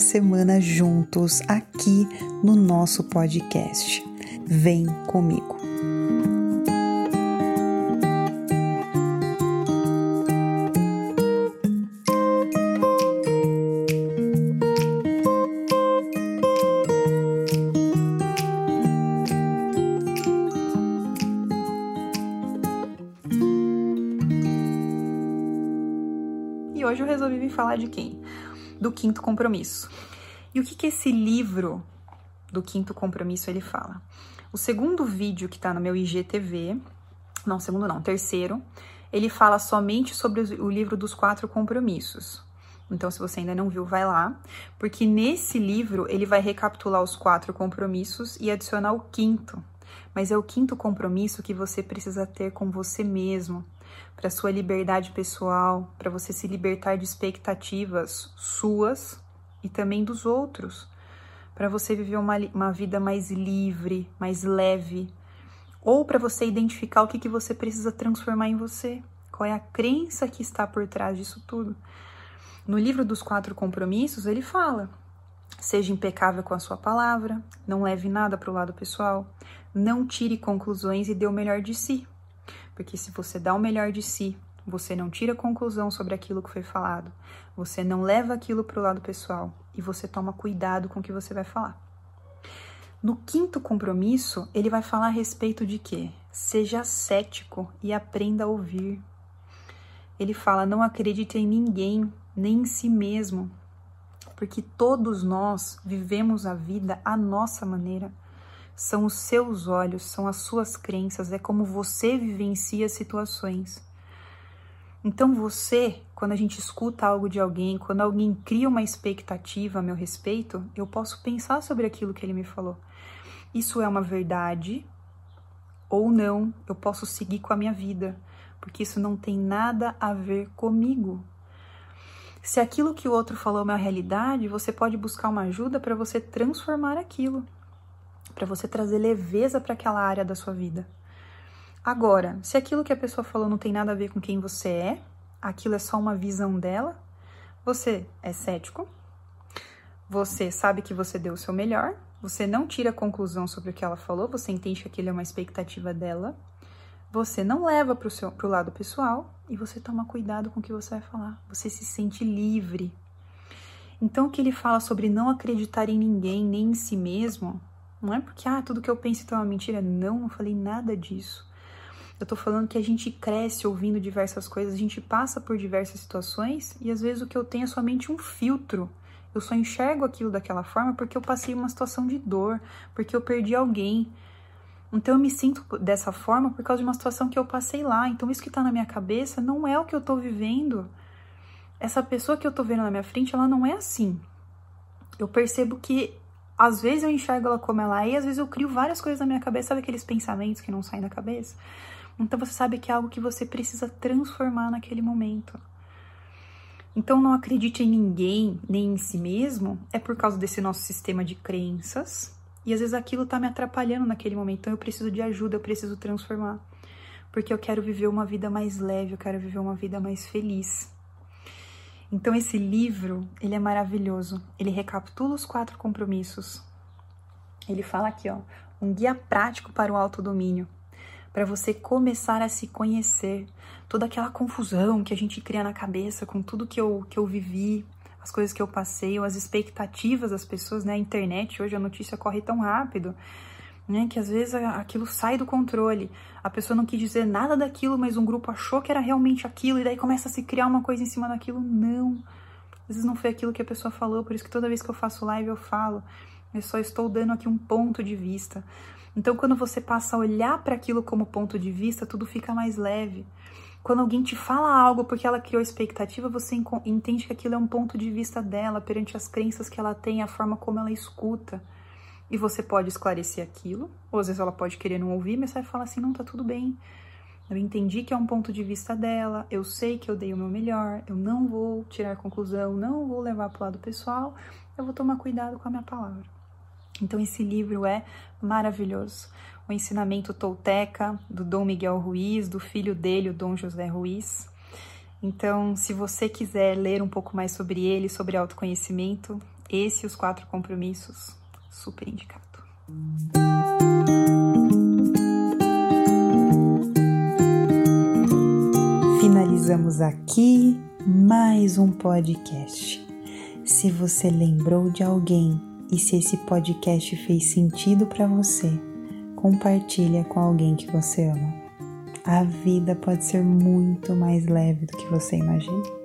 semana juntos aqui no nosso podcast. Vem comigo. E hoje eu resolvi vir falar de quem? Do quinto compromisso. E o que, que esse livro do quinto compromisso ele fala? O segundo vídeo que tá no meu IGTV, não, segundo não, terceiro, ele fala somente sobre o livro dos quatro compromissos. Então, se você ainda não viu, vai lá, porque nesse livro ele vai recapitular os quatro compromissos e adicionar o quinto. Mas é o quinto compromisso que você precisa ter com você mesmo, para sua liberdade pessoal, para você se libertar de expectativas suas e também dos outros, para você viver uma, uma vida mais livre, mais leve, ou para você identificar o que, que você precisa transformar em você, qual é a crença que está por trás disso tudo. No livro dos quatro compromissos, ele fala: seja impecável com a sua palavra, não leve nada para o lado pessoal, não tire conclusões e dê o melhor de si. Porque se você dá o melhor de si, você não tira conclusão sobre aquilo que foi falado, você não leva aquilo para o lado pessoal e você toma cuidado com o que você vai falar. No quinto compromisso, ele vai falar a respeito de quê? Seja cético e aprenda a ouvir. Ele fala: não acredite em ninguém, nem em si mesmo, porque todos nós vivemos a vida à nossa maneira são os seus olhos, são as suas crenças, é como você vivencia situações. Então você, quando a gente escuta algo de alguém, quando alguém cria uma expectativa a meu respeito, eu posso pensar sobre aquilo que ele me falou. Isso é uma verdade ou não, eu posso seguir com a minha vida, porque isso não tem nada a ver comigo. Se aquilo que o outro falou é uma realidade, você pode buscar uma ajuda para você transformar aquilo para você trazer leveza para aquela área da sua vida. Agora, se aquilo que a pessoa falou não tem nada a ver com quem você é, aquilo é só uma visão dela, você é cético, você sabe que você deu o seu melhor, você não tira conclusão sobre o que ela falou, você entende que aquilo é uma expectativa dela, você não leva para o lado pessoal e você toma cuidado com o que você vai falar, você se sente livre. Então, o que ele fala sobre não acreditar em ninguém, nem em si mesmo, não é porque, ah, tudo que eu penso então é uma mentira. Não, não falei nada disso. Eu tô falando que a gente cresce ouvindo diversas coisas, a gente passa por diversas situações e às vezes o que eu tenho é somente um filtro. Eu só enxergo aquilo daquela forma porque eu passei uma situação de dor, porque eu perdi alguém. Então eu me sinto dessa forma por causa de uma situação que eu passei lá. Então isso que tá na minha cabeça não é o que eu tô vivendo. Essa pessoa que eu tô vendo na minha frente, ela não é assim. Eu percebo que às vezes eu enxergo ela como ela é, e às vezes eu crio várias coisas na minha cabeça, sabe aqueles pensamentos que não saem da cabeça? Então você sabe que é algo que você precisa transformar naquele momento. Então não acredite em ninguém, nem em si mesmo, é por causa desse nosso sistema de crenças. E às vezes aquilo tá me atrapalhando naquele momento, então eu preciso de ajuda, eu preciso transformar. Porque eu quero viver uma vida mais leve, eu quero viver uma vida mais feliz. Então esse livro, ele é maravilhoso. Ele recapitula os quatro compromissos. Ele fala aqui, ó, um guia prático para o autodomínio, para você começar a se conhecer. Toda aquela confusão que a gente cria na cabeça com tudo que eu, que eu vivi, as coisas que eu passei, as expectativas das pessoas, né? A internet hoje a notícia corre tão rápido né? Que às vezes aquilo sai do controle. A pessoa não quis dizer nada daquilo, mas um grupo achou que era realmente aquilo, e daí começa a se criar uma coisa em cima daquilo. Não. Às vezes não foi aquilo que a pessoa falou, por isso que toda vez que eu faço live eu falo. Eu só estou dando aqui um ponto de vista. Então, quando você passa a olhar para aquilo como ponto de vista, tudo fica mais leve. Quando alguém te fala algo porque ela criou expectativa, você entende que aquilo é um ponto de vista dela perante as crenças que ela tem, a forma como ela escuta. E você pode esclarecer aquilo, ou às vezes ela pode querer não ouvir, mas você vai falar assim: não, tá tudo bem. Eu entendi que é um ponto de vista dela, eu sei que eu dei o meu melhor, eu não vou tirar conclusão, não vou levar para o lado pessoal, eu vou tomar cuidado com a minha palavra. Então, esse livro é maravilhoso. O ensinamento tolteca do Dom Miguel Ruiz, do filho dele, o Dom José Ruiz. Então, se você quiser ler um pouco mais sobre ele, sobre autoconhecimento, Esse e os quatro compromissos, super indicado. Finalizamos aqui mais um podcast. Se você lembrou de alguém e se esse podcast fez sentido para você, compartilha com alguém que você ama. A vida pode ser muito mais leve do que você imagina.